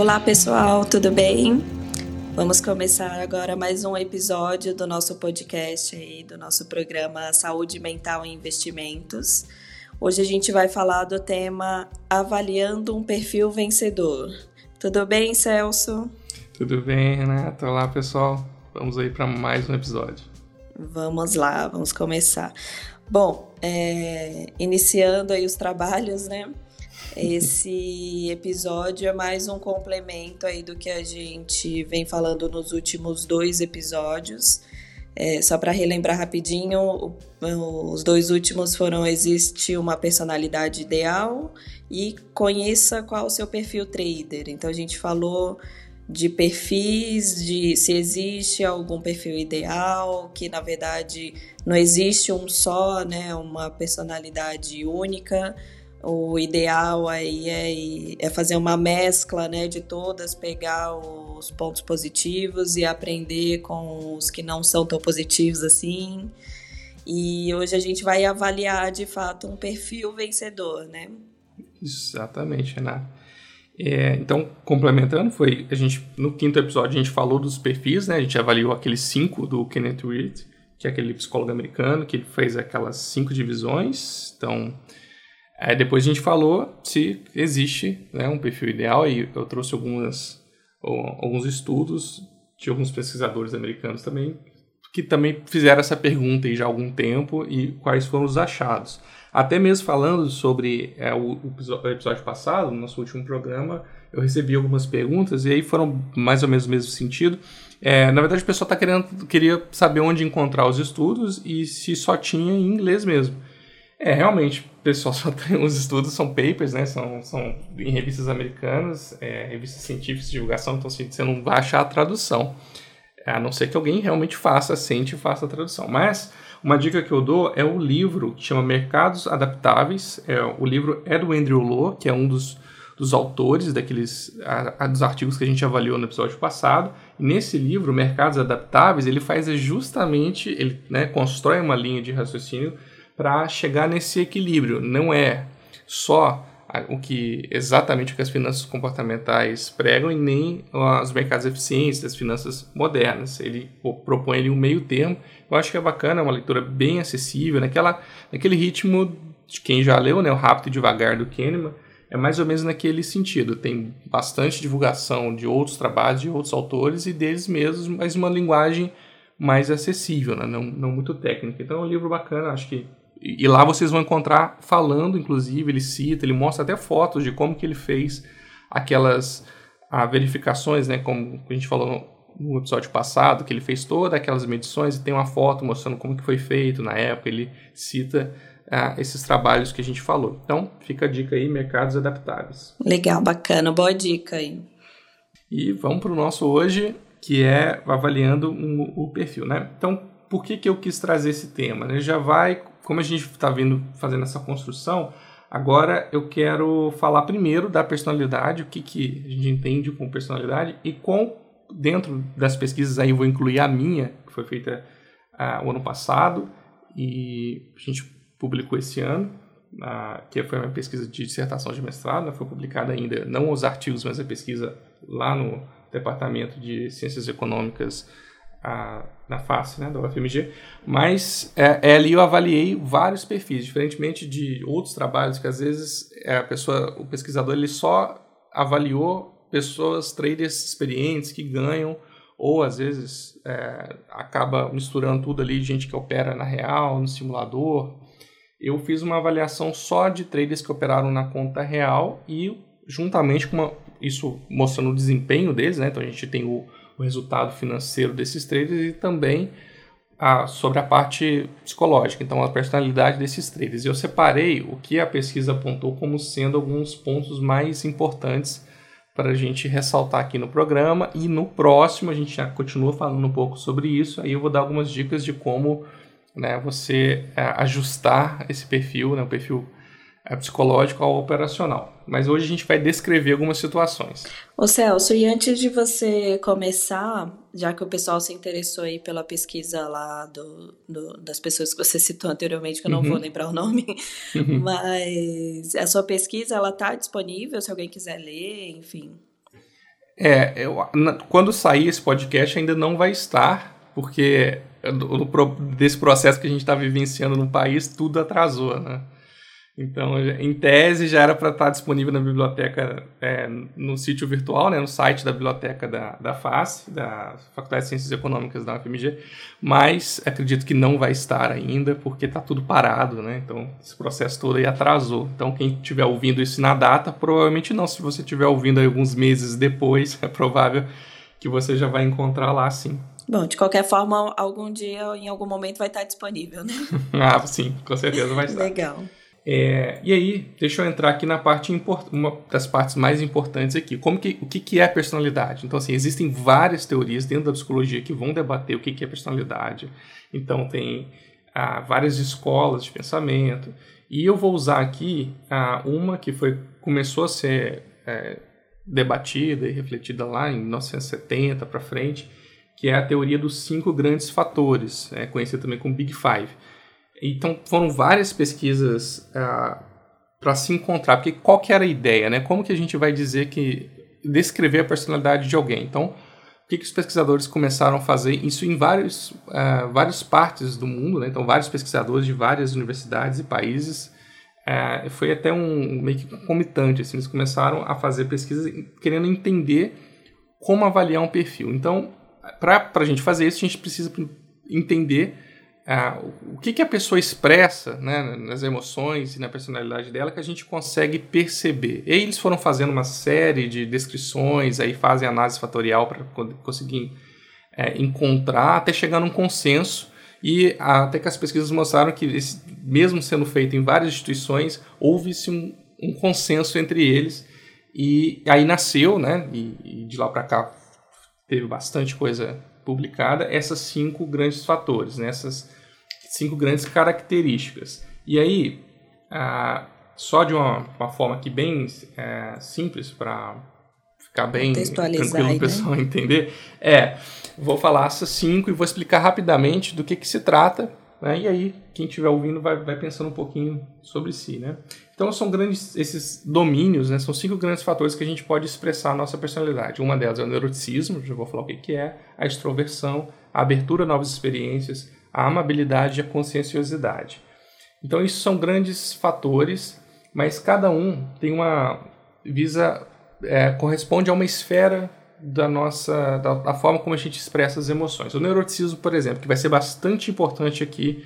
Olá pessoal, tudo bem? Vamos começar agora mais um episódio do nosso podcast aí, do nosso programa Saúde Mental e Investimentos. Hoje a gente vai falar do tema Avaliando um Perfil Vencedor. Tudo bem, Celso? Tudo bem, Renata. Olá, pessoal. Vamos aí para mais um episódio. Vamos lá, vamos começar. Bom, é, iniciando aí os trabalhos, né? Esse episódio é mais um complemento aí do que a gente vem falando nos últimos dois episódios. É, só para relembrar rapidinho, os dois últimos foram existe uma personalidade ideal e conheça qual o seu perfil trader. Então a gente falou de perfis, de se existe algum perfil ideal, que na verdade não existe um só, né, uma personalidade única o ideal aí é, é fazer uma mescla né, de todas, pegar os pontos positivos e aprender com os que não são tão positivos assim. E hoje a gente vai avaliar de fato um perfil vencedor, né? Exatamente, Renato. É, então, complementando, foi a gente no quinto episódio a gente falou dos perfis, né? A gente avaliou aqueles cinco do Kenneth Reed, que é aquele psicólogo americano que fez aquelas cinco divisões. Então, Aí depois a gente falou se existe né, um perfil ideal e eu trouxe algumas, alguns estudos de alguns pesquisadores americanos também que também fizeram essa pergunta aí já há algum tempo e quais foram os achados. Até mesmo falando sobre é, o, o, episódio passado, no nosso último programa, eu recebi algumas perguntas e aí foram mais ou menos no mesmo sentido. É, na verdade, o pessoal tá querendo, queria saber onde encontrar os estudos e se só tinha em inglês mesmo. É, realmente, o pessoal só tem os estudos, são papers, né? São, são em revistas americanas, é, revistas científicas de divulgação, então assim, você não vai achar a tradução. A não ser que alguém realmente faça, sente e faça a tradução. Mas uma dica que eu dou é o livro que chama Mercados Adaptáveis. É, o livro é do Andrew Lo, que é um dos, dos autores daqueles a, a, dos artigos que a gente avaliou no episódio passado. E nesse livro, Mercados Adaptáveis, ele faz justamente, ele né, constrói uma linha de raciocínio para chegar nesse equilíbrio. Não é só o que exatamente o que as finanças comportamentais pregam e nem os mercados eficientes das finanças modernas. Ele propõe ali um meio termo. Eu acho que é bacana, é uma leitura bem acessível, naquela, naquele ritmo de quem já leu, né, o Rápido e Devagar do Kahneman, é mais ou menos naquele sentido. Tem bastante divulgação de outros trabalhos, de outros autores e deles mesmos, mas uma linguagem mais acessível, né? não, não muito técnica. Então é um livro bacana, acho que e, lá vocês vão encontrar falando, inclusive, ele cita, ele mostra até fotos de como que ele fez aquelas a, verificações, né, como a gente falou no episódio passado, que ele fez todas aquelas medições e tem uma foto mostrando como que foi feito na época, ele cita esses trabalhos que a gente falou. Então, fica a dica aí, mercados adaptáveis. Legal, bacana, boa dica aí. E vamos para o nosso hoje, que é avaliando um, o perfil, né? Então, por que, que eu quis trazer esse tema? Né? Já vai como a gente está vindo fazendo essa construção, agora eu quero falar primeiro da personalidade, o que, que a gente entende com personalidade e com dentro das pesquisas aí vou incluir a minha, que foi feita uh, o ano passado e a gente publicou esse ano, uh, que foi uma pesquisa de dissertação de mestrado, né, foi publicada ainda, não os artigos, mas a pesquisa lá no Departamento de Ciências Econômicas a, na face né, da UFMG, mas é, é, ali eu avaliei vários perfis, diferentemente de outros trabalhos que às vezes é, a pessoa, o pesquisador ele só avaliou pessoas, traders experientes que ganham ou às vezes é, acaba misturando tudo ali, gente que opera na real, no simulador. Eu fiz uma avaliação só de traders que operaram na conta real e juntamente com uma, isso mostrando o desempenho deles, né? Então a gente tem o o resultado financeiro desses traders e também a, sobre a parte psicológica, então a personalidade desses traders. Eu separei o que a pesquisa apontou como sendo alguns pontos mais importantes para a gente ressaltar aqui no programa e no próximo a gente já continua falando um pouco sobre isso. Aí eu vou dar algumas dicas de como né, você é, ajustar esse perfil, né, o perfil é psicológico ao operacional. Mas hoje a gente vai descrever algumas situações. Ô Celso, e antes de você começar, já que o pessoal se interessou aí pela pesquisa lá do, do das pessoas que você citou anteriormente, que eu não uhum. vou lembrar o nome, uhum. mas a sua pesquisa ela está disponível se alguém quiser ler, enfim. É, eu, quando sair esse podcast ainda não vai estar, porque do, do, desse processo que a gente está vivenciando no país, tudo atrasou, né? Então, em tese, já era para estar tá disponível na biblioteca, é, no sítio virtual, né, no site da biblioteca da, da FACE, da Faculdade de Ciências Econômicas da UFMG, mas acredito que não vai estar ainda, porque está tudo parado, né? Então, esse processo todo aí atrasou. Então, quem estiver ouvindo isso na data, provavelmente não. Se você estiver ouvindo alguns meses depois, é provável que você já vai encontrar lá sim. Bom, de qualquer forma, algum dia, em algum momento, vai estar disponível, né? ah, sim, com certeza vai estar. Legal. É, e aí, deixa eu entrar aqui na parte uma das partes mais importantes aqui. Como que, o que, que é personalidade? Então, assim, existem várias teorias dentro da psicologia que vão debater o que, que é personalidade. Então, tem ah, várias escolas de pensamento. E eu vou usar aqui ah, uma que foi, começou a ser é, debatida e refletida lá em 1970 para frente, que é a teoria dos cinco grandes fatores, é, conhecida também como Big Five. Então foram várias pesquisas ah, para se encontrar, porque qual que era a ideia, né? Como que a gente vai dizer que descrever a personalidade de alguém? Então, o que, que os pesquisadores começaram a fazer isso em vários, uh, várias partes do mundo, né? Então, vários pesquisadores de várias universidades e países uh, foi até um meio que comitante, assim, eles começaram a fazer pesquisas querendo entender como avaliar um perfil. Então, para a gente fazer isso, a gente precisa entender o que, que a pessoa expressa né, nas emoções e na personalidade dela que a gente consegue perceber. E eles foram fazendo uma série de descrições, aí fazem análise fatorial para conseguir é, encontrar, até chegar num consenso. E até que as pesquisas mostraram que, esse, mesmo sendo feito em várias instituições, houve-se um, um, consenso entre eles. E aí nasceu, né, e, e de lá para cá teve bastante coisa publicada, essas cinco grandes fatores, né, essas cinco grandes características. E aí, ah, só de uma, uma, forma aqui bem é, simples para ficar bem tranquilo o pessoal né? entender, é, vou falar essas cinco e vou explicar rapidamente do que, que se trata, né? e aí quem estiver ouvindo vai, vai pensando um pouquinho sobre si, né? Então são grandes esses domínios, né? São cinco grandes fatores que a gente pode expressar a nossa personalidade. Uma delas é o neuroticismo, já vou falar o que, que é, a extroversão, a abertura a novas experiências, a amabilidade e a conscienciosidade. Então, isso são grandes fatores, mas cada um tem uma visa é, corresponde a uma esfera da nossa da, da, forma como a gente expressa as emoções. O neuroticismo, por exemplo, que vai ser bastante importante aqui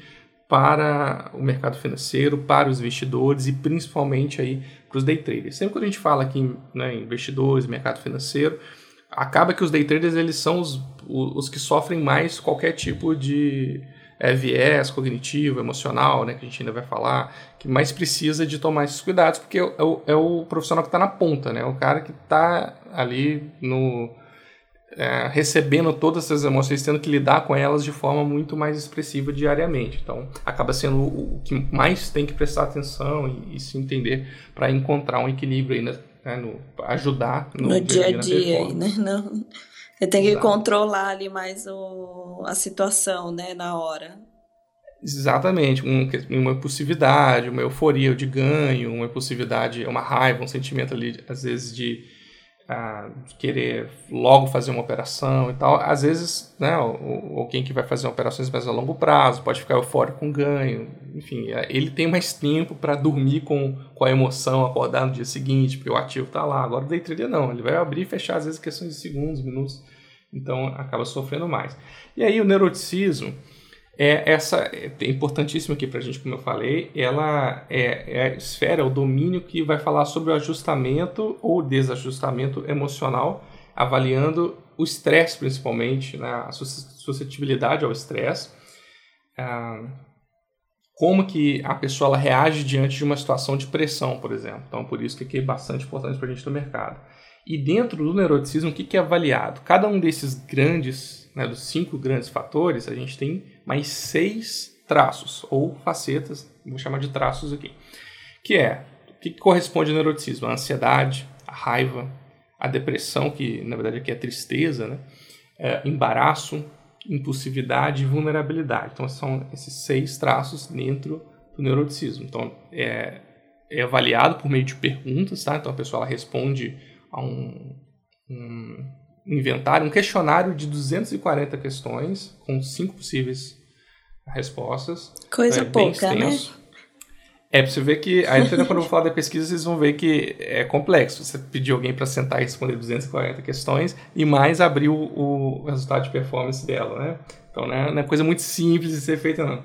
para o mercado financeiro, para os investidores e principalmente aí para os day traders. Sempre que a gente fala aqui né, investidores, mercado financeiro, acaba que os day traders eles são os, os que sofrem mais qualquer tipo de é, viés cognitivo, emocional, né, que a gente ainda vai falar, que mais precisa de tomar esses cuidados, porque é o, é o profissional que está na ponta, né, o cara que está ali no é, recebendo todas essas emoções, tendo que lidar com elas de forma muito mais expressiva diariamente. Então, acaba sendo o, o que mais tem que prestar atenção e, e se entender para encontrar um equilíbrio aí, né, no, ajudar no, no dia a dia, dia né? Não você tem que Exato. controlar ali mais o, a situação, né, na hora. Exatamente, um, uma impulsividade, uma euforia de ganho, uma impulsividade, uma raiva, um sentimento ali, às vezes, de, ah, querer logo fazer uma operação e tal. Às vezes, né, alguém que vai fazer operações mais a longo prazo pode ficar eufórico com ganho. Enfim, é, ele tem mais tempo para dormir com, com a emoção, acordar no dia seguinte, porque o ativo está lá. Agora o day trader não, ele vai abrir e fechar, às vezes, questões de segundos, minutos então acaba sofrendo mais. E aí o neuroticismo é essa é importantíssimo aqui para a gente, como eu falei, ela é, é, a esfera, o domínio que vai falar sobre o ajustamento ou desajustamento emocional, avaliando o estresse principalmente, né, a suscetibilidade ao estresse, ah, como que a pessoa ela reage diante de uma situação de pressão, por exemplo. Então, por isso que aqui é bastante importante para a gente no mercado. E dentro do neuroticismo, o que, que é avaliado? Cada um desses grandes, né, dos cinco grandes fatores, a gente tem mais seis traços, ou facetas, vou chamar de traços aqui. Que é, o que, corresponde ao neuroticismo? A ansiedade, a raiva, a depressão, que na verdade aqui é tristeza, né? É, embaraço, impulsividade e vulnerabilidade. Então são esses seis traços dentro do neuroticismo. Então é, é avaliado por meio de perguntas, tá? Então a pessoa ela responde a um, um inventário, um questionário de 240 questões, com cinco possíveis respostas. Coisa é pouca, né? É, pra você ver que, aí quando eu vou falar da pesquisa, vocês vão ver que é complexo. Você pedir alguém para sentar e responder 240 questões e mais abrir o, o resultado de performance dela, né? Então não é, não é coisa muito simples de ser feita, não.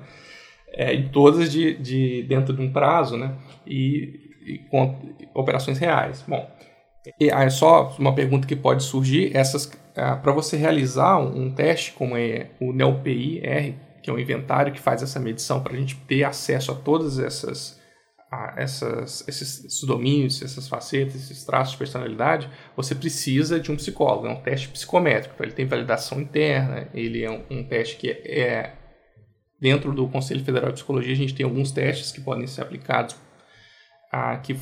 É, e todas de, de dentro de um prazo, né? E, e com operações reais. Bom, e aí só uma pergunta que pode surgir, essas ah, para você realizar um, teste como é o NELPI-R, que é um inventário que faz essa medição para a gente ter acesso a todas essas essas, esses, esses, domínios, essas facetas, esses traços de personalidade, você precisa de um psicólogo. É um teste psicométrico. Ele tem validação interna, ele é um, um teste que é, é, Dentro do Conselho Federal de Psicologia, a gente tem alguns testes que podem ser aplicados, a, que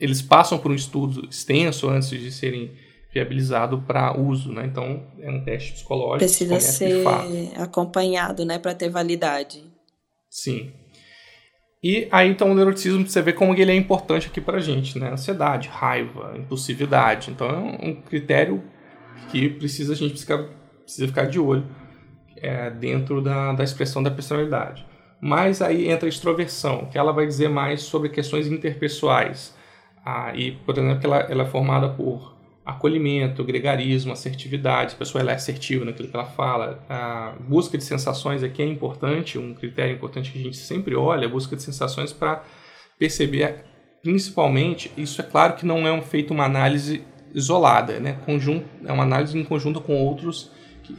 eles passam por um estudo extenso antes de serem viabilizados para uso. Né? Então, é um teste psicológico. Precisa ser acompanhado né, para ter validade. Sim. E aí então o neuroticismo você vê como ele é importante aqui pra gente, né? Ansiedade, raiva, impulsividade. Então é um critério que precisa a gente precisa, precisa ficar de olho é, dentro da, da expressão da personalidade. Mas aí entra a extroversão, que ela vai dizer mais sobre questões interpessoais. Ah, e, por exemplo, ela, ela é formada por acolhimento, gregarismo, assertividade, a pessoa ela é assertiva naquilo que ela fala. A busca de sensações aqui é importante, um critério importante que a gente sempre olha, a busca de sensações para perceber, principalmente, isso é claro que não é um, feito uma análise isolada, né? Conjunto, é uma análise em conjunto com outros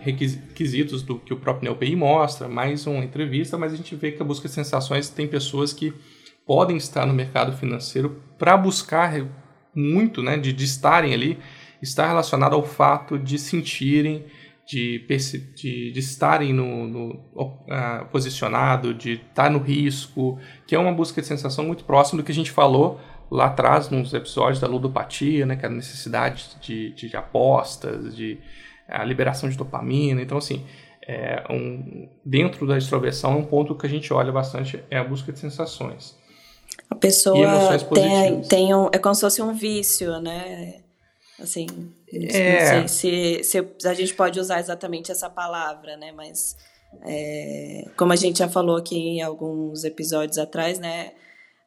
requisitos do que o próprio NLPI mostra, mais uma entrevista, mas a gente vê que a busca de sensações tem pessoas que podem estar no mercado financeiro para buscar muito, né, de, de estarem ali está relacionado ao fato de sentirem, de, de, de estarem no, no uh, posicionado, de estar no risco, que é uma busca de sensação muito próxima do que a gente falou lá atrás nos episódios da ludopatia, né, que é a necessidade de, de, de apostas, de a liberação de dopamina. Então, assim, é um, dentro da extroversão, um ponto que a gente olha bastante é a busca de sensações. A pessoa tem, tem um, é como se fosse um vício, né? Assim, é. não sei se, se a gente pode usar exatamente essa palavra, né? Mas é, como a gente já falou aqui em alguns episódios atrás, né?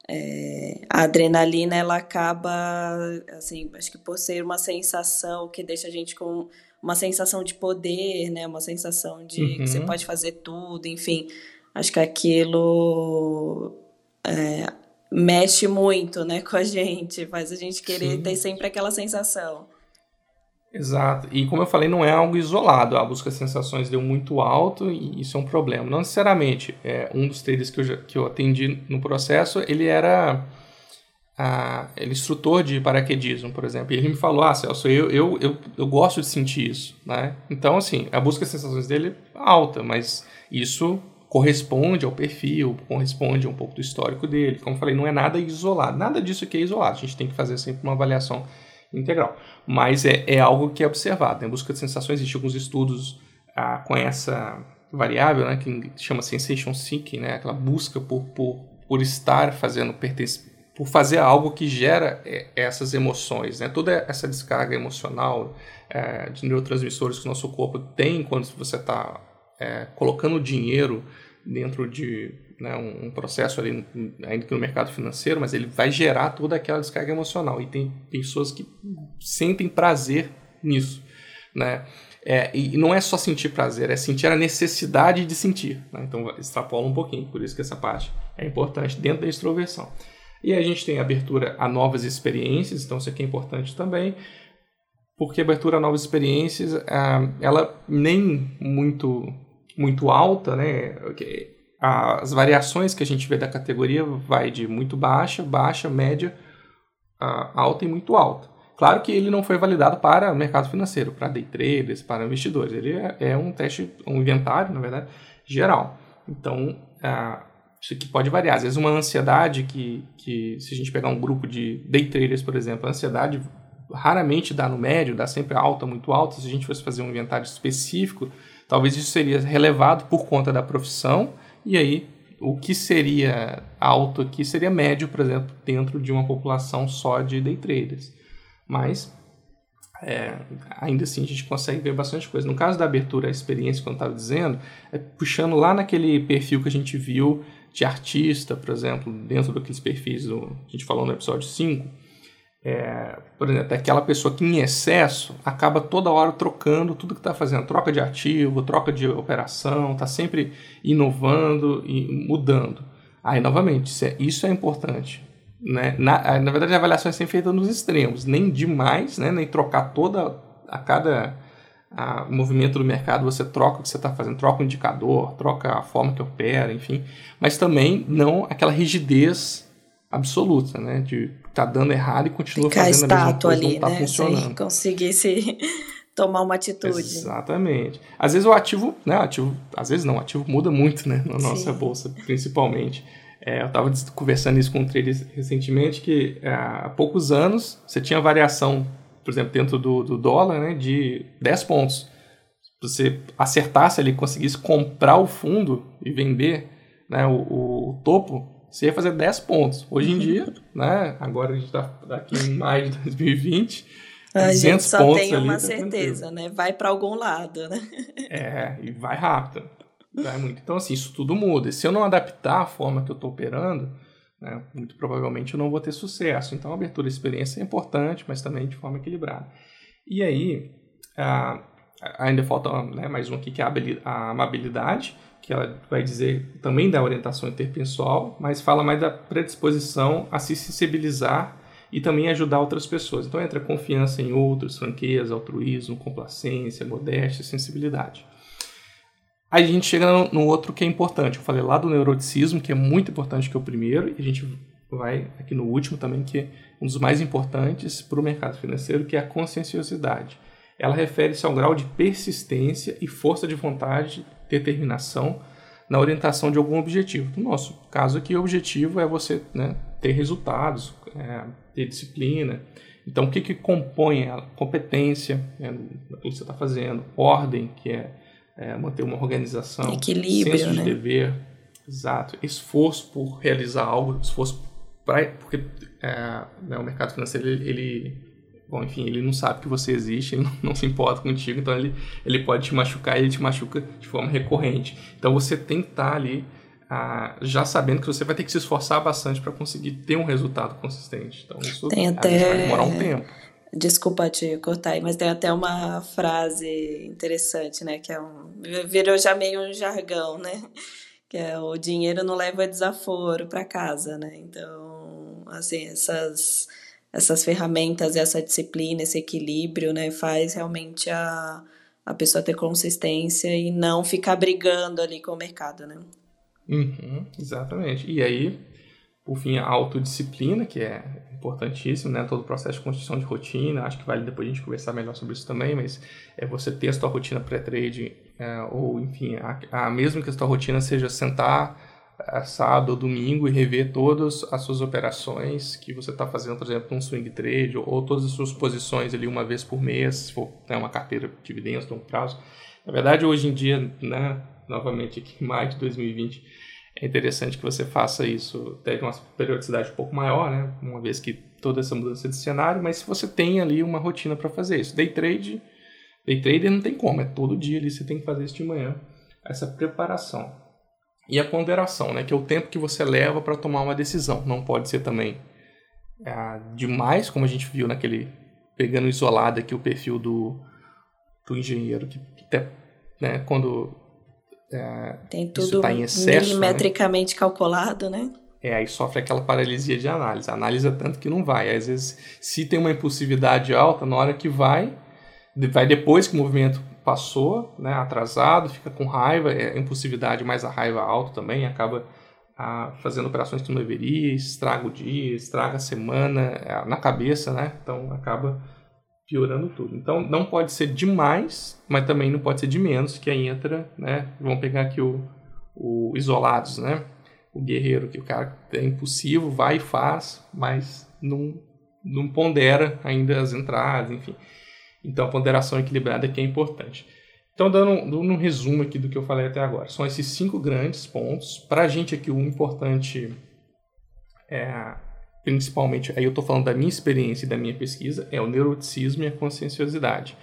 É, a adrenalina ela acaba assim acho que por ser uma sensação que deixa a gente com uma sensação de poder né uma sensação de uhum. que você uhum. pode fazer tudo enfim acho que aquilo é, mexe muito, né, com a gente, faz a gente querer Sim. ter sempre aquela sensação. Exato. E como eu falei, não é algo isolado. A busca de sensações deu muito alto e isso é um problema. Não necessariamente. É, um dos traders que eu, já, que eu atendi no processo, ele era a, ele é instrutor de paraquedismo, por exemplo. E ele me falou, ah, Celso, eu, eu, eu, eu gosto de sentir isso. Né? Então, assim, a busca de sensações dele é alta, mas isso corresponde ao perfil, corresponde a um pouco do histórico dele. Como falei, não é nada isolado. Nada disso aqui é isolado. A gente tem que fazer sempre uma avaliação integral. Mas é, é algo que é observado. Em né? busca de sensações, existem alguns estudos ah, com essa variável, né, que chama sensation seeking, né, aquela busca por, por, por estar fazendo pertence, por fazer algo que gera é, essas emoções, né? Toda essa descarga emocional é, de neurotransmissores que o nosso corpo tem quando você está é, colocando dinheiro dentro de né, um, processo ali, ainda que no mercado financeiro, mas ele vai gerar toda aquela descarga emocional. E tem pessoas que sentem prazer nisso. Né? É, e não é só sentir prazer, é sentir a necessidade de sentir. Né? Então extrapola um pouquinho, por isso que essa parte é importante dentro da extroversão. E a gente tem abertura a novas experiências, então isso aqui é importante também, porque abertura a novas experiências, ah, ela nem muito muito alta, né? As variações que a gente vê da categoria vai de muito baixa, baixa, média, alta e muito alta. Claro que ele não foi validado para o mercado financeiro, para day traders, para investidores. Ele é, é um teste, um inventário, na verdade, geral. Então, isso aqui pode variar. Às vezes uma ansiedade que, que se a gente pegar um grupo de day traders, por exemplo, a ansiedade raramente dá no médio, dá sempre alta, muito alta. Se a gente fosse fazer um inventário específico, Talvez isso seria relevado por conta da profissão, e aí o que seria alto aqui seria médio, por exemplo, dentro de uma população só de day traders. Mas é, ainda assim a gente consegue ver bastante coisa. No caso da abertura, a experiência, como eu estava dizendo, é puxando lá naquele perfil que a gente viu de artista, por exemplo, dentro daqueles perfis do, que a gente falou no episódio 5, é, por exemplo, aquela pessoa que em excesso acaba toda hora trocando tudo que está fazendo, troca de ativo, troca de operação, está sempre inovando e mudando. Aí, novamente, isso é, isso é importante. Né? Na, na verdade, a avaliação é sempre feita nos extremos, nem demais, né? nem trocar toda a cada a movimento do mercado, você troca o que você está fazendo, troca o indicador, troca a forma que opera, enfim, mas também não aquela rigidez absoluta, né? De tá dando errado e continua Ficar fazendo a mesma coisa, ali, não tá né? funcionando. Sem conseguir se tomar uma atitude. Exatamente. Às vezes o ativo, né? Ativo, às vezes não, o ativo muda muito, né? Na nossa Sim. bolsa, principalmente. É, eu estava conversando isso com um trader recentemente que é, há poucos anos você tinha variação por exemplo, dentro do, do dólar, né, de 10 pontos. Se você acertasse ali, conseguisse comprar o fundo e vender né, o, o, topo, você ia fazer 10 pontos. Hoje em dia, né, agora a gente está aqui em maio de 2020, a gente só tem uma tá certeza, né? Vai para algum lado, né? É, e vai rápido. Vai muito. Então, assim, isso tudo muda. Se eu não adaptar a forma que eu estou operando, né, muito provavelmente eu não vou ter sucesso. Então, a abertura de experiência é importante, mas também de forma equilibrada. E aí, a, ainda falta né, mais um aqui, que é a amabilidade, que ela vai dizer também da orientação interpessoal, mas fala mais da predisposição a se sensibilizar e também ajudar outras pessoas. Então entra confiança em outros, franqueza, altruísmo, complacência, modéstia, sensibilidade. Aí a gente chega no, no, outro que é importante. Eu falei lá do neuroticismo, que é muito importante que é o primeiro, e a gente vai aqui no último também, que é um dos mais importantes para o mercado financeiro, que é a conscienciosidade. Ela refere-se ao grau de persistência e força de vontade, determinação na orientação de algum objetivo. No nosso caso aqui, o objetivo é você né, ter resultados, é, ter disciplina. Então, o que, que compõe ela? Competência, né, que você está fazendo, ordem, que é é, manter uma organização, equilíbrio, senso né? de dever, exato, esforço por realizar algo, esforço para porque é, né, o mercado financeiro ele, ele, bom, enfim, ele não sabe que você existe, ele não, não, se importa contigo, então ele, ele pode te machucar, e ele te machuca de forma recorrente. Então você tem que estar ali ah, já sabendo que você vai ter que se esforçar bastante para conseguir ter um resultado consistente. Então isso tem até... vai demorar um tempo. Desculpa te cortar aí, mas tem até uma frase interessante, né? Que é um. Virou já meio um jargão, né? Que é o dinheiro não leva desaforo para casa, né? Então, assim, essas, essas ferramentas, essa disciplina, esse equilíbrio, né? Faz realmente a, a pessoa ter consistência e não ficar brigando ali com o mercado, né? Uhum, exatamente. E aí, por fim, a autodisciplina, que é importantíssimo, né? Todo o processo de construção de rotina. Acho que vale depois a gente conversar melhor sobre isso também, mas é você ter a sua rotina pré-trade, é, ou enfim, a, a, mesmo que a sua rotina seja sentar sábado ou domingo e rever todas as suas operações que você está fazendo, por exemplo, um swing trade, ou, ou, todas as suas posições ali uma vez por mês, se for né, uma carteira de dividendos, longo prazo. Na verdade, hoje em dia, né, novamente aqui em maio de 2020, é interessante que você faça isso até de uma periodicidade um pouco maior, né? Uma vez que toda essa mudança de cenário, mas se você tem ali uma rotina para fazer isso. Day trade, day trader não tem como, é todo dia ali você tem que fazer isso de manhã, essa preparação. E a ponderação, né? Que é o tempo que você leva para tomar uma decisão. Não pode ser também é, demais, como a gente viu naquele pegando isolado aqui o perfil do, do engenheiro que até né, quando é, Tem tudo tá excesso, né? milimetricamente né? calculado, né? É, aí sofre aquela paralisia de análise. Analisa tanto que não vai. Às vezes, se tem uma impulsividade alta, na hora que vai, vai depois que o movimento passou, né, atrasado, fica com raiva, é impulsividade mais a raiva alta também, acaba ah, fazendo operações que não deveria, estraga o dia, estraga a semana, é, na cabeça, né? Então acaba piorando tudo. Então não pode ser demais, mas também não pode ser de menos, que aí entra, né? Vamos pegar aqui o, o isolados, né? O guerreiro, que o cara é impulsivo, vai e faz, mas não, não pondera ainda as entradas, enfim. Então a ponderação equilibrada aqui é importante. Então, dando, dando um resumo aqui do que eu falei até agora, são esses cinco grandes pontos. Para a gente aqui, o importante é principalmente, aí eu estou falando da minha experiência e da minha pesquisa, é o neuroticismo e a conscienciosidade.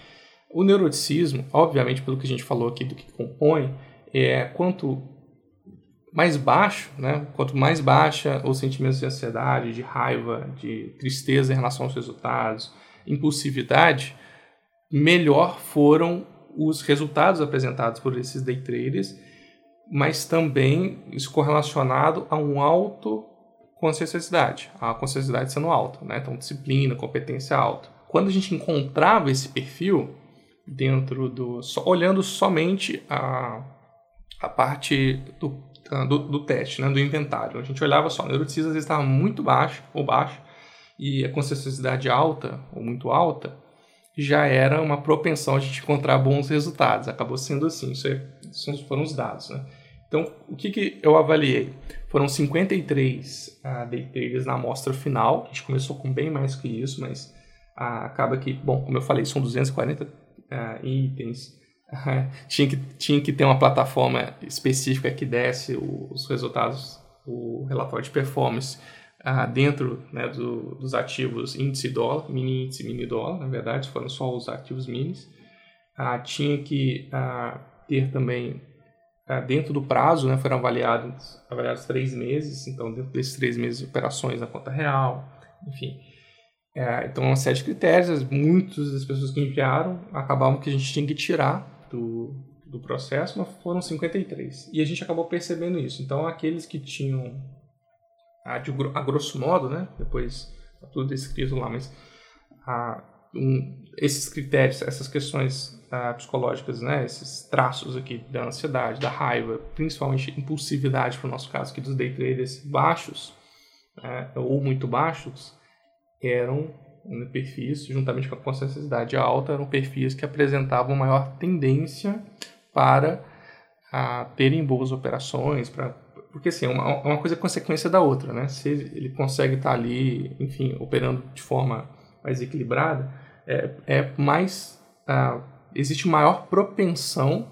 O neuroticismo, obviamente, pelo que a gente falou aqui do que compõe, é quanto mais baixo, né, quanto mais baixa os sentimentos de ansiedade, de raiva, de tristeza em relação aos resultados, impulsividade, melhor foram os resultados apresentados por esses day traders, mas também isso correlacionado a um alto conscienciosidade, a conscienciosidade sendo alta, né? Então, disciplina, competência alta. Quando a gente encontrava esse perfil dentro do... Só, olhando somente a, a parte do, do, do, teste, né? do inventário. A gente olhava só, o neuroticismo estava muito baixo ou baixo, e a conscienciosidade alta ou muito alta já era uma propensão a gente encontrar bons resultados. Acabou sendo assim, isso, é, foram os dados, né? Então, o que, que eu avaliei? Foram 53 uh, day traders na amostra final. A gente começou com bem mais que isso, mas uh, acaba que, bom, como eu falei, são 240 uh, ah, itens. tinha, que, tinha que ter uma plataforma específica que desse os resultados, o relatório de performance dentro né, do, dos ativos índice dólar, mini índice, mini dólar, na verdade, foram só os ativos minis. tinha que ter também é, dentro do prazo, né, foram avaliados, avaliados três meses, então dentro desses três meses operações na conta real, enfim. É, então uma série de critérios, muitas das pessoas que enviaram acabavam que a gente tinha que tirar do, do processo, mas foram 53. E a gente acabou percebendo isso. Então aqueles que tinham, a, de, a grosso modo, né, depois está tudo descrito lá, mas a, um, esses critérios, essas questões uh, psicológicas, né, esses traços aqui da ansiedade, da raiva, principalmente impulsividade, para o nosso caso aqui dos day traders baixos, uh, ou muito baixos, eram perfis, juntamente com a consciencialidade alta, eram perfis que apresentavam maior tendência para uh, terem boas operações, para porque assim, uma, uma coisa é consequência da outra, né? Se ele consegue estar ali, enfim, operando de forma mais equilibrada, é, é mais uh, existe maior propensão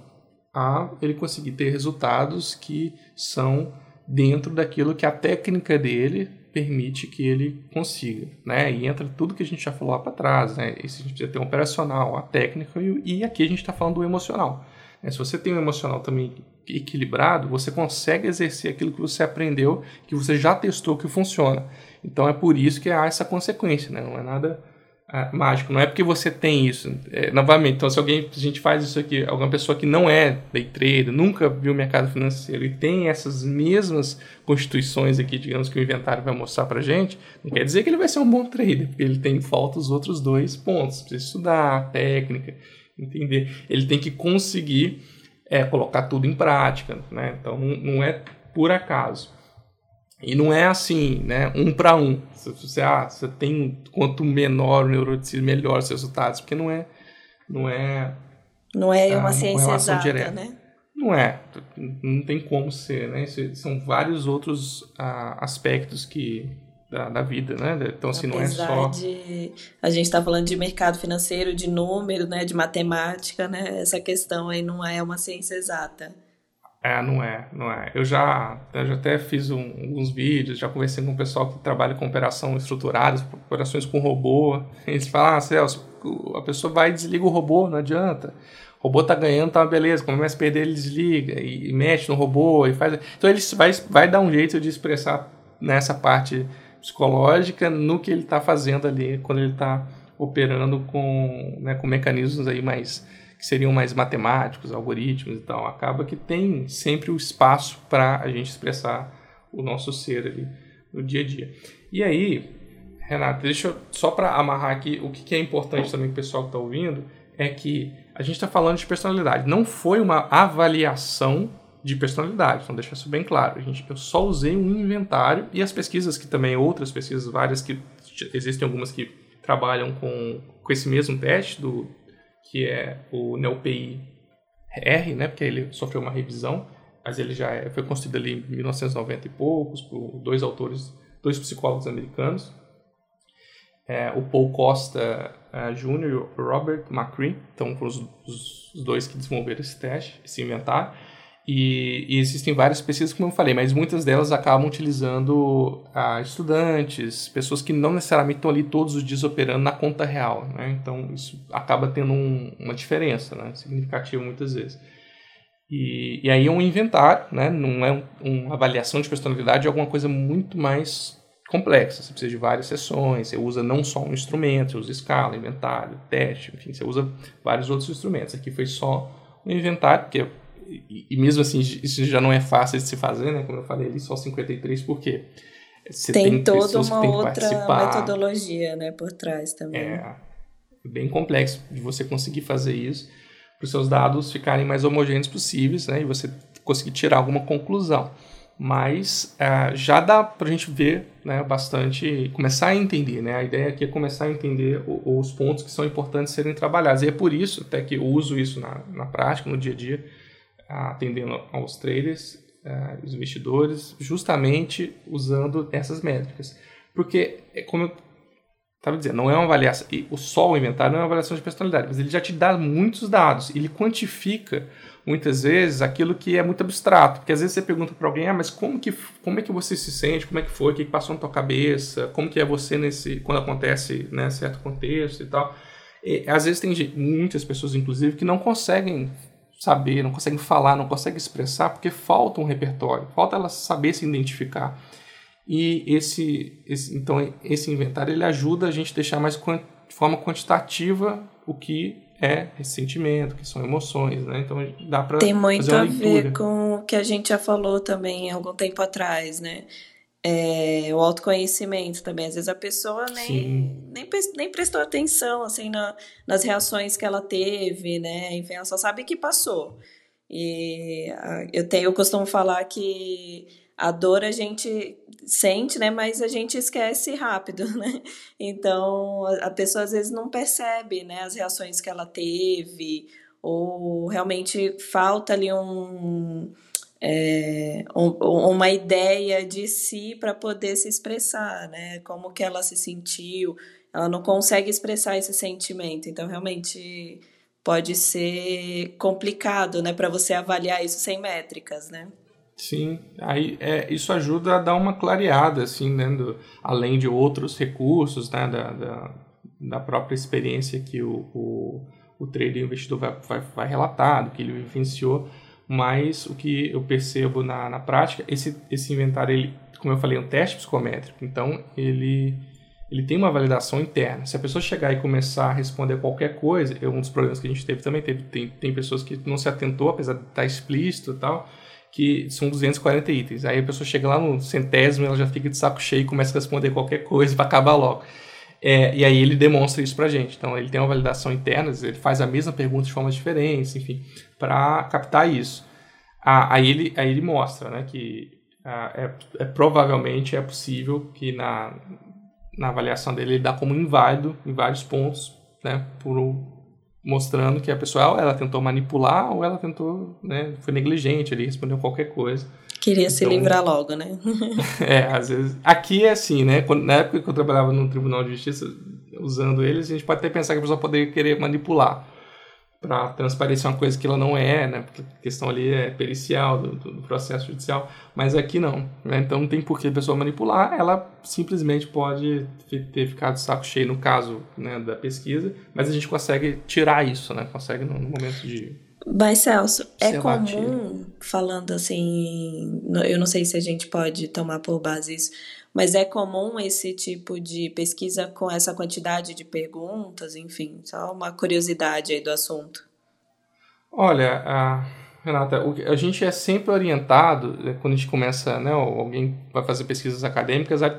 a ele conseguir ter resultados que são dentro daquilo que a técnica dele permite que ele consiga, né? E entra tudo que a gente já falou lá para trás, né? Esse a gente precisa ter um operacional, a técnica e, e aqui a gente está falando do emocional. Né? Se você tem um emocional também equilibrado, você consegue exercer aquilo que você aprendeu, que você já testou que funciona. Então é por isso que há essa consequência, né? Não é nada ah, mágico. Não é porque você tem isso. É, novamente, então se alguém, a gente faz isso aqui, alguma pessoa que não é day trader, nunca viu mercado financeiro e tem essas mesmas constituições aqui, digamos que o inventário vai mostrar pra gente, não quer dizer que ele vai ser um bom trader, porque ele tem falta os outros dois pontos. Precisa estudar, técnica, entender. Ele tem que conseguir é, colocar tudo em prática, né? Então não, não é por acaso. E não é assim, né? Um para um. Se você, ah, você tem quanto menor o neuroticismo, melhor os resultados, porque não é, não é. Não é uma ah, ciência exata, direta. né? Não é, não tem como ser, né? São vários outros ah, aspectos que da, da, vida, né? Então, assim, Apesar não é só. De, a gente está falando de mercado financeiro, de número, né? De matemática, né? Essa questão aí não é uma ciência exata. É, não é, não é. Eu já, eu já até fiz um, alguns vídeos, já conversei com o pessoal que trabalha com operação estruturada, operações com robô. Eles falam, ah, Celso, a pessoa vai e desliga o robô, não adianta. O robô tá ganhando, tá uma beleza. Quando começa a perder, ele desliga e, e mexe no robô e faz. Então ele vai, vai dar um jeito de expressar nessa parte psicológica no que ele está fazendo ali quando ele está operando com, né, com mecanismos aí mais que seriam mais matemáticos, algoritmos e tal, acaba que tem sempre o espaço para a gente expressar o nosso ser ali no dia a dia. E aí, Renato, deixa eu, só para amarrar aqui, o que é importante também para o pessoal que está ouvindo é que a gente está falando de personalidade. Não foi uma avaliação de personalidade, então deixar isso bem claro. Gente, eu só usei um inventário e as pesquisas que também, outras pesquisas várias que existem algumas que trabalham com, com esse mesmo teste do que é o NeoPI R, né, porque ele sofreu uma revisão, mas ele já é, foi construído ali em 1990 e poucos por dois autores, dois psicólogos americanos, é, o Paul Costa uh, Jr. e o Robert McCree, então foram os, os, dois que desenvolveram esse teste, esse inventário, E, e, existem várias pesquisas, como eu falei, mas muitas delas acabam utilizando ah, estudantes, pessoas que não necessariamente estão ali todos os dias operando na conta real. Né? Então, isso acaba tendo um, uma diferença né? significativa muitas vezes. E, e aí é um inventário, né? não é um, uma avaliação de personalidade, é alguma coisa muito mais complexa. Você precisa de várias sessões, você usa não só um instrumento, você usa escala, inventário, teste, enfim, você usa vários outros instrumentos. Aqui foi só um inventário, porque e, e, mesmo assim, isso já não é fácil de se fazer, né? Como eu falei ali, só 53, porque você tem, tem toda uma outra metodologia né, por trás também. É bem complexo de você conseguir fazer isso para os seus dados ficarem mais homogêneos possíveis né, e você conseguir tirar alguma conclusão. Mas uh, já dá para a gente ver né, bastante, começar a entender. Né? A ideia aqui é começar a entender o, os pontos que são importantes serem trabalhados. E é por isso até que eu uso isso na, na prática, no dia a dia, atendendo aos traders, uh, os investidores, justamente usando essas métricas. Porque, é como eu estava dizendo, não é uma avaliação, o só o inventário não é uma avaliação de personalidade, mas ele já te dá muitos dados, ele quantifica muitas vezes aquilo que é muito abstrato, porque às vezes você pergunta para alguém, ah, mas como que como é que você se sente, como é que foi, o que passou na tua cabeça, como que é você nesse quando acontece, né, certo contexto e tal. E, às vezes tem muitas pessoas inclusive que não conseguem saber, não conseguem falar, não conseguem expressar, porque falta um repertório, falta elas saber se identificar. E esse, esse, então esse inventário ele ajuda a gente a deixar mais de forma quantitativa o que é ressentimento, que são emoções, né? Então dá para Tem muito a ver com o que a gente já falou também algum tempo atrás, né? É, o autoconhecimento também. Às vezes a pessoa nem, nem, nem prestou atenção assim na, nas reações que ela teve, né? Enfim, ela só sabe que passou. E eu tenho, eu costumo falar que a dor a gente sente, né? Mas a gente esquece rápido, né? Então a pessoa às vezes não percebe, né? As reações que ela teve ou realmente falta ali um é, um, uma ideia de si para poder se expressar, né? Como que ela se sentiu, ela não consegue expressar esse sentimento, então realmente pode ser complicado, né, para você avaliar isso sem métricas, né? Sim, aí é, isso ajuda a dar uma clareada, assim, né, do, além de outros recursos, né, da, da, da própria experiência que o, o, o trader investidor vai, vai, vai relatar, do que ele vivenciou, mas o que eu percebo na, na prática, esse, esse inventário, ele, como eu falei, é um teste psicométrico, então ele, ele tem uma validação interna. Se a pessoa chegar e começar a responder qualquer coisa, é um dos problemas que a gente teve também, teve, tem, tem pessoas que não se atentou, apesar de estar explícito e tal, que são 240 itens. Aí a pessoa chega lá no centésimo, ela já fica de saco cheio e começa a responder qualquer coisa para acabar logo. É, e aí ele demonstra isso pra gente. Então ele tem uma validação interna, ele faz a mesma pergunta de formas diferentes, enfim, para captar isso. Ah, aí, ele, aí ele mostra né, que ah, é, é, provavelmente é possível que na, na avaliação dele ele dá como inválido em vários pontos, né, por, mostrando que a pessoa ela tentou manipular ou ela tentou, né, foi negligente, ele respondeu qualquer coisa. Queria então, se livrar logo, né? é, às vezes. Aqui é assim, né? Quando, na época que eu trabalhava no Tribunal de Justiça, usando eles, a gente pode até pensar que a pessoa poderia querer manipular para transparecer uma coisa que ela não é, né? Porque a questão ali é pericial do, do, processo judicial, mas aqui não. Né? Então não tem por que a pessoa manipular, ela simplesmente pode ter ficado saco cheio no caso né, da pesquisa, mas a gente consegue tirar isso, né? Consegue no, no momento de mas, Celso, é comum, falando assim, eu não sei se a gente pode tomar por base isso, mas é comum esse tipo de pesquisa com essa quantidade de perguntas, enfim, só uma curiosidade aí do assunto. Olha, a, Renata, a gente é sempre orientado, né, quando a gente começa, né, alguém vai fazer pesquisas acadêmicas, a,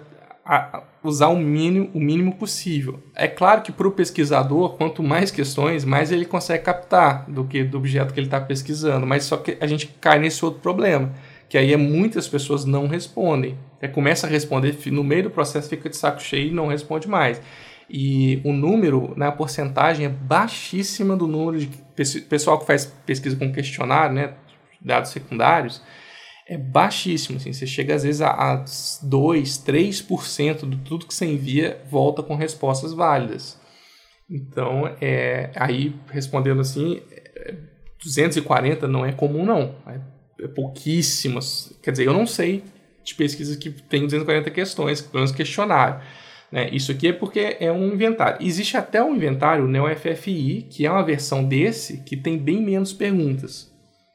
a usar o mínimo, o mínimo possível. É claro que para o pesquisador, quanto mais questões, mais ele consegue captar do que do objeto que ele está pesquisando, mas só que a gente cai nesse outro problema que aí é muitas pessoas não respondem. É, começa a responder, no meio do processo fica de saco cheio e não responde mais. E o número, né, a porcentagem é baixíssima do número de pessoal que faz pesquisa com questionário, né, dados secundários, é baixíssimo. Assim, você chega às vezes a, a 2, 3% de tudo que você envia volta com respostas válidas. Então, é, aí respondendo assim, 240 é, não é comum não. É é pouquíssimas. Quer dizer, eu não sei de pesquisas que tem 240 questões, pelo menos questionário. Né? Isso aqui é porque é um inventário. Existe até um inventário, o NeoFFI, que é uma versão desse que tem bem menos perguntas.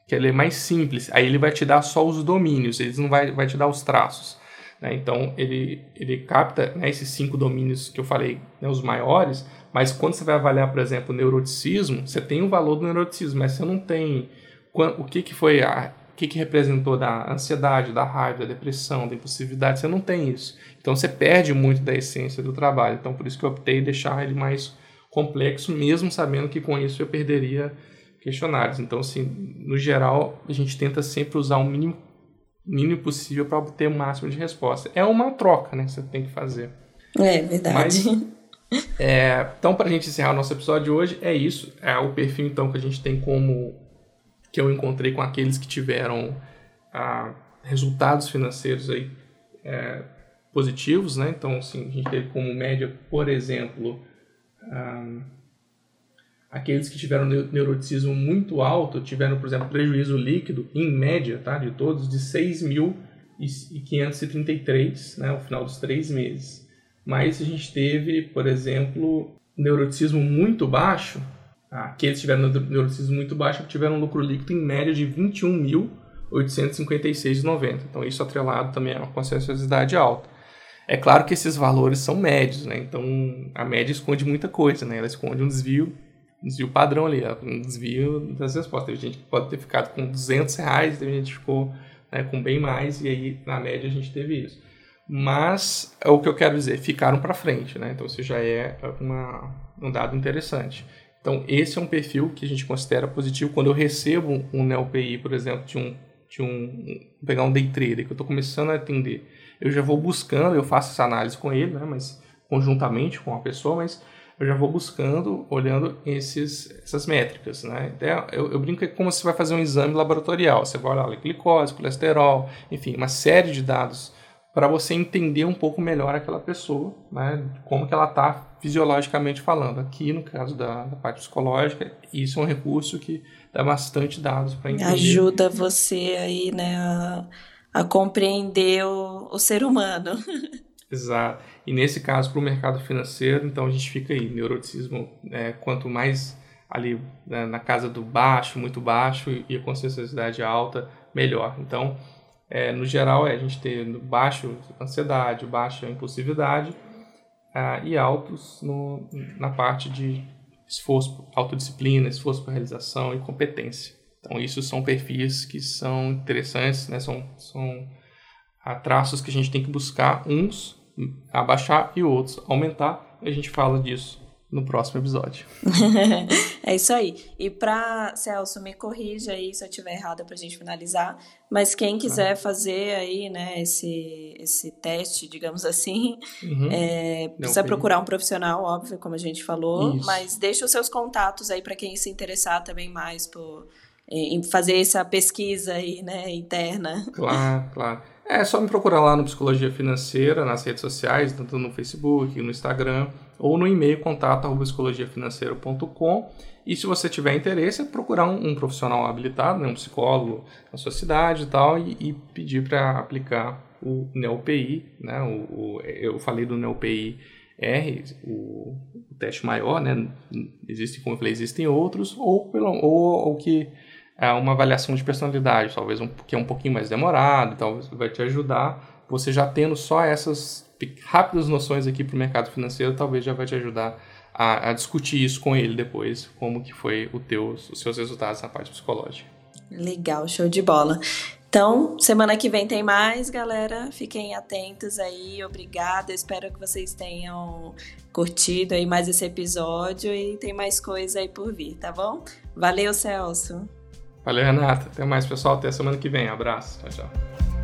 Que ele é mais simples. Aí ele vai te dar só os domínios, ele não vai, vai te dar os traços. Né? Então ele, ele capta né, esses cinco domínios que eu falei, né, os maiores, mas quando você vai avaliar, por exemplo, o neuroticismo, você tem o valor do neuroticismo, mas você não tem o que, que foi a, o que, que representou da ansiedade, da raiva, da depressão, da impulsividade, você não tem isso. Então você perde muito da essência do trabalho. Então por isso que eu optei em deixar ele mais complexo, mesmo sabendo que com isso eu perderia questionários. Então, assim, no geral, a gente tenta sempre usar o mínimo, mínimo possível para obter o máximo de resposta. É uma troca, né, que você tem que fazer. É verdade. Mas, é, então, para a gente encerrar o nosso episódio de hoje, é isso. É o perfil, então, que a gente tem como que eu encontrei com aqueles que tiveram ah, resultados financeiros aí, é, positivos, né? Então, assim, a gente teve como média, por exemplo, ah, aqueles que tiveram neuroticismo muito alto tiveram, por exemplo, prejuízo líquido, em média, tá, de todos, de 6.533, né, ao final dos três meses. Mas a gente teve, por exemplo, neuroticismo muito baixo, Aqueles que tiveram neuroticismo muito baixo tiveram um lucro líquido em média de 21.856,90. Então, isso atrelado também a uma conscienciosidade alta. É claro que esses valores são médios, né? Então, a média esconde muita coisa, né? Ela esconde um desvio, desvio padrão ali, um desvio das respostas. Teve gente que pode ter ficado com 200 reais, teve gente que ficou né, com bem mais, e aí, na média, a gente teve isso. Mas, é o que eu quero dizer, ficaram para frente, né? Então, isso já é uma, um dado interessante. Então, esse é um perfil que a gente considera positivo. Quando eu recebo um NeoPI, por exemplo, de um, de um pegar um day trader que eu estou começando a atender, eu já vou buscando, eu faço essa análise com ele, né, mas conjuntamente com a pessoa, mas eu já vou buscando, olhando esses, essas métricas. Né? Então, eu, eu brinco que é como se vai fazer um exame laboratorial. Você vai olhar glicose, colesterol, enfim, uma série de dados para você entender um pouco melhor aquela pessoa, né, como que ela está fisiologicamente falando. Aqui, no caso da, da, parte psicológica, isso é um recurso que dá bastante dados para entender. Ajuda você aí, né, a, a compreender o, o ser humano. Exato. E nesse caso, para o mercado financeiro, então a gente fica aí, neuroticismo, é, quanto mais ali né, na casa do baixo, muito baixo, e a conscienciosidade alta, melhor. Então, é, no geral, é a gente ter baixo ansiedade, baixa impulsividade ah, e altos no, na parte de esforço, autodisciplina, esforço para realização e competência. Então, isso são perfis que são interessantes, né? são, são ah, traços que a gente tem que buscar, uns abaixar e outros aumentar. A gente fala disso no próximo episódio. é isso aí. E para Celso, me corrija aí se eu estiver errada para a gente finalizar. Mas quem quiser ah. fazer aí, né, esse, esse teste, digamos assim, uhum. é, precisa Não, procurar um profissional, óbvio, como a gente falou. Isso. Mas deixa os seus contatos aí para quem se interessar também mais por em fazer essa pesquisa aí, né, interna. Claro, claro. É só me procurar lá no Psicologia Financeira, nas redes sociais, tanto no Facebook, no Instagram, ou no e-mail contato.psicologiafinanceira.com. E se você tiver interesse, é procurar um, um profissional habilitado, né, um psicólogo na sua cidade e tal, e, e pedir para aplicar o NeoPI, né, o, o, eu falei do NeoPI R, o, o, teste maior, né, existe, como eu falei, existem outros, ou, pelo, ou o que uma avaliação de personalidade, talvez um, que é um pouquinho mais demorado, talvez vai te ajudar. Você já tendo só essas rápidas noções aqui para o mercado financeiro, talvez já vai te ajudar a, a, discutir isso com ele depois, como que foi o teus, os seus resultados na parte psicológica. Legal, show de bola. Então, semana que vem tem mais, galera. Fiquem atentos aí. Obrigada. Espero que vocês tenham curtido aí mais esse episódio e tem mais coisa aí por vir, tá bom? Valeu, Celso. Valeu, Renata. Até mais, pessoal. Até semana que vem. Abraço. Tchau, tchau.